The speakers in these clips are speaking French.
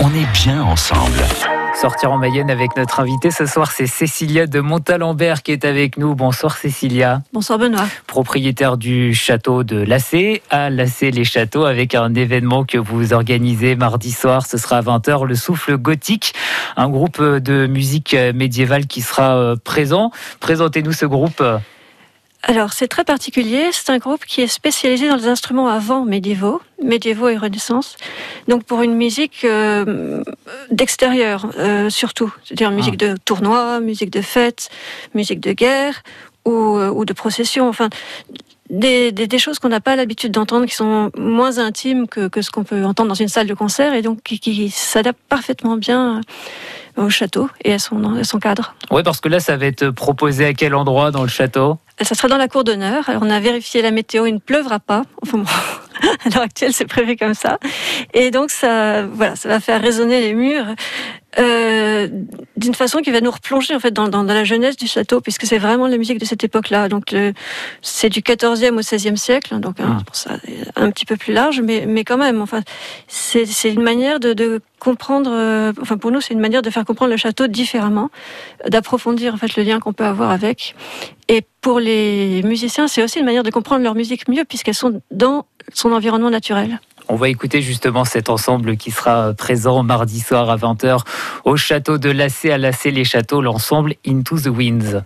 on est bien ensemble. Sortir en Mayenne avec notre invité ce soir, c'est Cécilia de Montalembert qui est avec nous. Bonsoir Cécilia. Bonsoir Benoît. Propriétaire du château de Lassé à Lassé les Châteaux avec un événement que vous organisez mardi soir. Ce sera à 20h, le Souffle Gothique, un groupe de musique médiévale qui sera euh, présent. Présentez-nous ce groupe. Alors, c'est très particulier. C'est un groupe qui est spécialisé dans les instruments avant médiévaux, médiévaux et Renaissance. Donc, pour une musique euh, d'extérieur, euh, surtout. C'est-à-dire musique Ah. de tournoi, musique de fête, musique de guerre ou, euh, ou de procession. Enfin, des, des, des choses qu'on n'a pas l'habitude d'entendre, qui sont moins intimes que, que ce qu'on peut entendre dans une salle de concert et donc qui, qui s'adaptent parfaitement bien au château et à son, à son cadre. Oui, parce que là, ça va être proposé à quel endroit dans le château? Ça sera dans la cour d'honneur. Alors, on a vérifié la météo, il ne pleuvra pas. Enfin bon, à l'heure actuelle, c'est prévu comme ça. Et donc, ça, voilà, ça va faire résonner les murs euh, d'une façon qui va nous replonger en fait dans, dans, dans la jeunesse du château, puisque c'est vraiment la musique de cette époque-là. Donc, c'est du 14e au 16e siècle, donc hein, Ah. pour ça un petit peu plus large, mais, mais quand même, enfin, c'est c'est une manière de, de comprendre. euh, enfin, pour nous, c'est une manière de faire comprendre le château différemment, d'approfondir en fait le lien qu'on peut avoir avec. Et pour les musiciens, c'est aussi une manière de comprendre leur musique mieux, puisqu'elles sont dans son environnement naturel. On va écouter justement cet ensemble qui sera présent mardi soir à 20h au château de Lassé à Lassé les Châteaux, l'ensemble Into the Winds.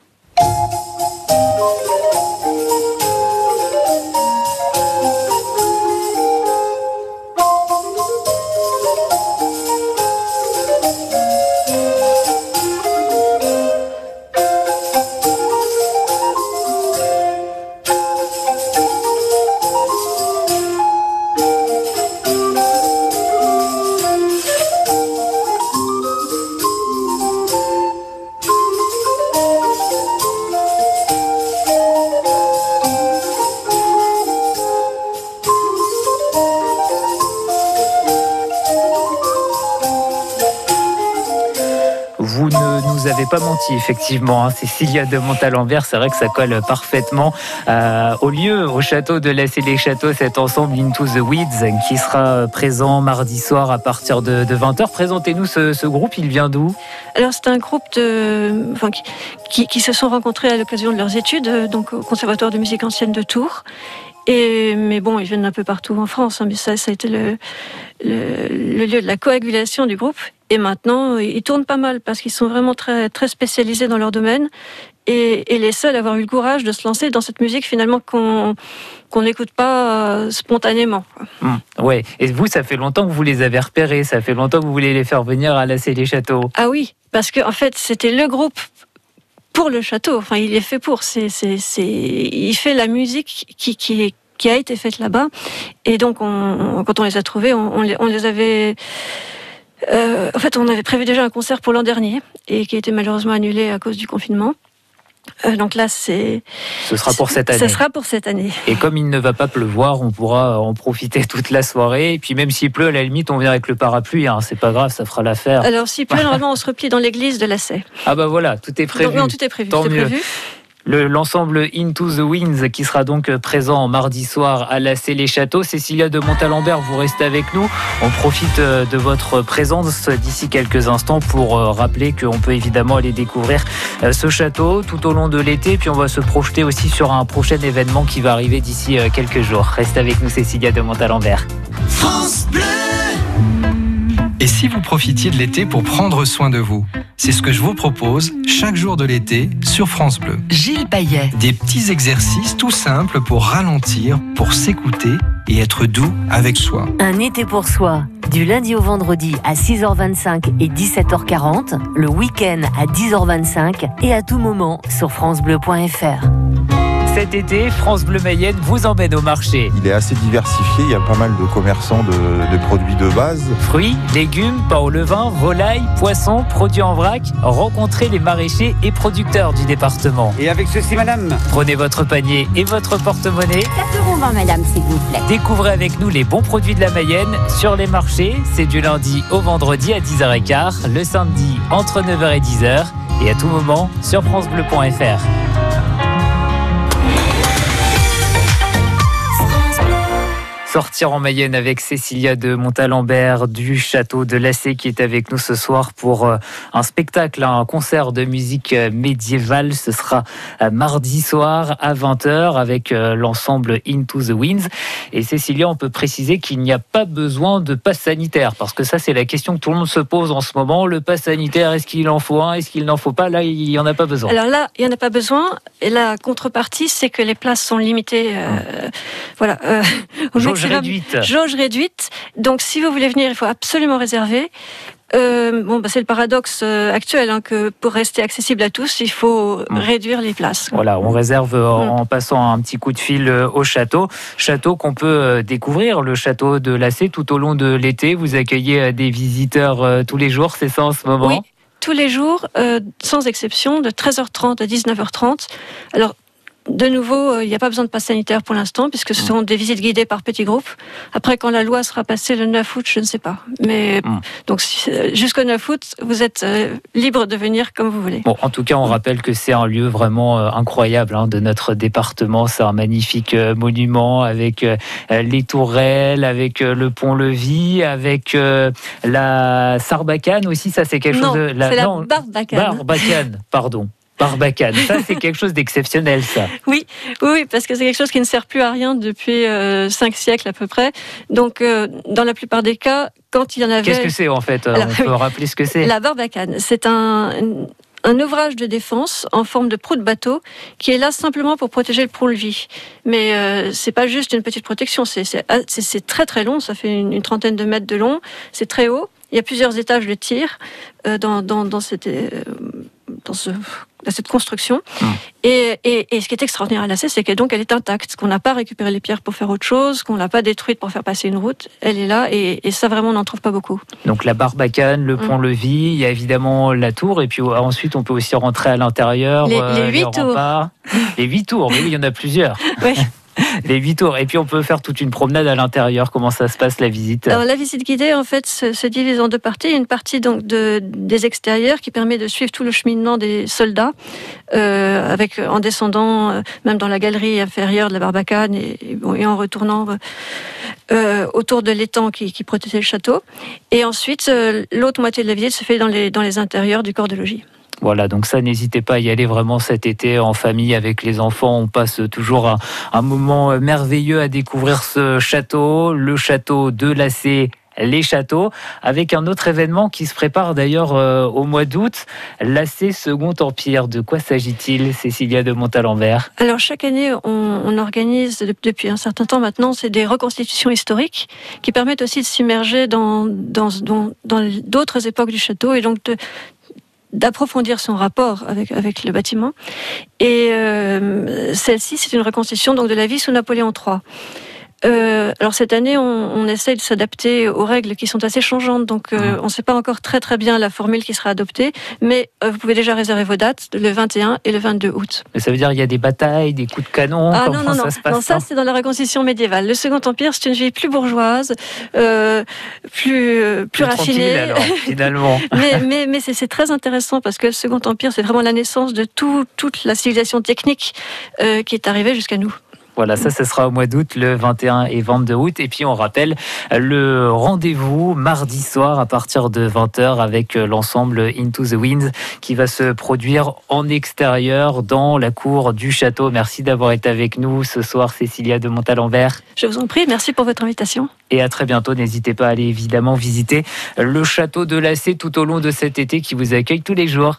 Ne nous avez pas menti, effectivement. hein. Cécilia de Montalembert, c'est vrai que ça colle parfaitement euh, au lieu, au château de Lassé les Châteaux, cet ensemble Into the Weeds qui sera présent mardi soir à partir de, 20h. Présentez-nous ce, groupe, il vient d'où? Alors c'est un groupe de, qui, qui se sont rencontrés à l'occasion de leurs études, euh, donc au Conservatoire de musique ancienne de Tours. Et, mais bon, ils viennent un peu partout en France, hein, mais ça, ça a été le, le, le lieu de la coagulation du groupe. Et maintenant, ils tournent pas mal parce qu'ils sont vraiment très, très spécialisés dans leur domaine et, et les seuls à avoir eu le courage de se lancer dans cette musique finalement qu'on qu'on n'écoute pas euh, spontanément. Hum, Ouais. Et vous, ça fait longtemps que vous les avez repérés, ça fait longtemps que vous voulez les faire venir à Lassé les Châteaux. Ah oui, parce que en fait, c'était le groupe pour le château. Enfin, il est fait pour. C'est, c'est, c'est, il fait la musique qui, qui, est- qui a été faite là-bas. Et donc, on, quand on les a trouvés, on, on les, les avait. euh, en fait, on avait prévu déjà un concert pour l'an dernier et qui a été malheureusement annulé à cause du confinement. Euh, donc là, c'est. Ce sera pour cette année. Ça sera pour cette année. Et comme il ne va pas pleuvoir, on pourra en profiter toute la soirée. Et puis même s'il pleut, à la limite, on vient avec le parapluie. Hein. C'est pas grave, ça fera l'affaire. Alors, s'il pleut, normalement, on se replie dans l'église de la Sey. Ah bah voilà, tout est prévu. Donc, non, tout est prévu. Tant tout est mieux. prévu. Le- L'ensemble Into the Winds qui sera donc présent mardi soir à Lassé les Châteaux. Cécilia de Montalembert, vous restez avec nous. On profite euh, de votre présence d'ici quelques instants pour euh, rappeler qu'on peut évidemment aller découvrir euh, ce château tout au long de l'été. Puis on va se projeter aussi sur un prochain événement qui va arriver d'ici quelques jours. Reste avec nous Cécilia de Montalembert. Si vous profitiez de l'été pour prendre soin de vous C'est ce que je vous propose chaque jour de l'été sur France Bleu. Gilles Payet. Des petits exercices tout simples pour ralentir, pour s'écouter et être doux avec soi. Un été pour soi, du lundi au vendredi à 6h25 et 17h40, le week-end à 10h25 et à tout moment sur francebleu.fr. Cet été, France Bleu Mayenne vous emmène au marché. Il est assez diversifié, il y a pas mal de commerçants de, de produits de base. Fruits, légumes, pain au levain, volailles, poissons, produits en vrac. Rencontrez les maraîchers et producteurs du département. Et avec ceci, madame Prenez votre panier et votre porte-monnaie. 4,20€ madame s'il vous plaît. Découvrez avec nous les bons produits de la Mayenne sur les marchés. C'est du lundi au vendredi à 10h15, le samedi entre 9h et 10h et à tout moment sur francebleu.fr. Sortir en Mayenne avec Cécilia de Montalembert du château de Lacé qui est avec nous ce soir pour euh, un spectacle, un concert de musique euh, médiévale. Ce sera euh, mardi soir à 20h avec l'ensemble Into the Winds. Et Cécilia, on peut préciser qu'il n'y a pas besoin de passe sanitaire parce que ça, c'est la question que tout le monde se pose en ce moment. Le passe sanitaire, est-ce qu'il en faut un Est-ce qu'il n'en faut pas? Là, il n'y en a pas besoin. Alors là, il n'y en a pas besoin. Et la contrepartie, c'est que les places sont limitées. Euh, voilà. Euh, Jauge réduite. Jauge réduite. Donc, si vous voulez venir, il faut absolument réserver. Euh, bon, bah, c'est le paradoxe euh, actuel hein, que pour rester accessible à tous, il faut mm. réduire les places. Voilà, on réserve en, mm. passant un petit coup de fil au château, château qu'on peut découvrir, le château de Lacé tout au long de l'été. Vous accueillez des visiteurs tous les jours, c'est ça en ce moment? Oui, tous les jours, sans exception, de 13h30 à 19h30. Alors de nouveau, euh, il n'y a pas besoin de passe sanitaire pour l'instant, puisque ce mm. sont des visites guidées par petits groupes. Après, quand la loi sera passée le 9 août, je ne sais pas. Mais mm. donc euh, jusqu'au 9 août, vous êtes euh, libre de venir comme vous voulez. Bon, en tout cas, on rappelle que c'est un lieu vraiment incroyable hein, de notre département. C'est un magnifique monument avec les tourelles, avec le pont-levis, avec la Sarbacane aussi. Ça, c'est quelque chose de la, la Barbacane. Barbacane, pardon. Barbacane. Ça, c'est quelque chose d'exceptionnel, ça. Oui, oui, parce que c'est quelque chose qui ne sert plus à rien depuis euh, cinq siècles à peu près. Donc, euh, dans la plupart des cas, quand il y en avait. Qu'est-ce que c'est en fait On peut rappeler ce que c'est? La Barbacane, c'est un, un ouvrage de défense en forme de proue de bateau qui est là simplement pour protéger le pont-levis. Mais euh, c'est pas juste une petite protection, c'est très très long, ça fait une, trentaine de mètres de long, c'est très haut. Il y a plusieurs étages de tir euh, dans, dans, dans, cette, euh, dans ce cette construction. Hum. Et, et, ce qui est extraordinaire à la c'est qu'elle donc elle est intacte, qu'on n'a pas récupéré les pierres pour faire autre chose, qu'on l'a pas détruite pour faire passer une route. Elle est là et, et ça vraiment on n'en trouve pas beaucoup. Donc la Barbacane, le hum. pont-levis, il y a évidemment la tour et puis ensuite on peut aussi rentrer à l'intérieur. Les, euh, huit tours. Les huit tours, mais oui, il y en a plusieurs. Oui. les huit tours. Et puis on peut faire toute une promenade à l'intérieur. Comment ça se passe la visite? Alors la visite guidée en fait se, divise en deux parties. Une partie donc de, des extérieurs qui permet de suivre tout le cheminement des soldats euh, avec en descendant euh, même dans la galerie inférieure de la Barbacane et, en retournant euh, autour de l'étang qui, qui, protégeait le château. Et ensuite l'autre moitié de la visite se fait dans les, dans les intérieurs du corps de logis. Voilà, donc ça, n'hésitez pas à y aller vraiment cet été en famille avec les enfants. On passe toujours un, moment merveilleux à découvrir ce château, le château de Lacé les châteaux, avec un autre événement qui se prépare d'ailleurs euh, au mois d'août, l'AC Second Empire. De quoi s'agit-il, Cécilia de Montalembert? Alors chaque année, on, organise depuis un certain temps maintenant, c'est des reconstitutions historiques qui permettent aussi de s'immerger dans dans, d'autres époques du château et donc de, d'approfondir son rapport avec, avec le bâtiment. Et euh, celle-ci, c'est une reconstitution donc, de la vie sous Napoléon III. Euh, alors cette année, on, on essaye de s'adapter aux règles qui sont assez changeantes, donc euh, on ne sait pas encore très très bien la formule qui sera adoptée, mais euh, vous pouvez déjà réserver vos dates le 21 et le 22 août. Mais ça veut dire qu'il y a des batailles, des coups de canon Ah non non non, ça se passe non ça c'est dans la reconstitution médiévale. Le Second Empire, c'est une vie plus bourgeoise, plus plus, plus raffinée. Alors, finalement. mais mais, mais c'est très intéressant parce que le Second Empire, c'est vraiment la naissance de tout, toute la civilisation technique qui est arrivée jusqu'à nous. Voilà, ça, ce sera au mois d'août, le 21 et 22 août. Et puis, on rappelle le rendez-vous mardi soir à partir de 20h avec l'ensemble Into the Winds qui va se produire en extérieur dans la cour du château. Merci d'avoir été avec nous ce soir, Cécilia de Montalembert. Je vous en prie, merci pour votre invitation. Et à très bientôt. N'hésitez pas à aller évidemment visiter le château de Lacé tout au long de cet été qui vous accueille tous les jours.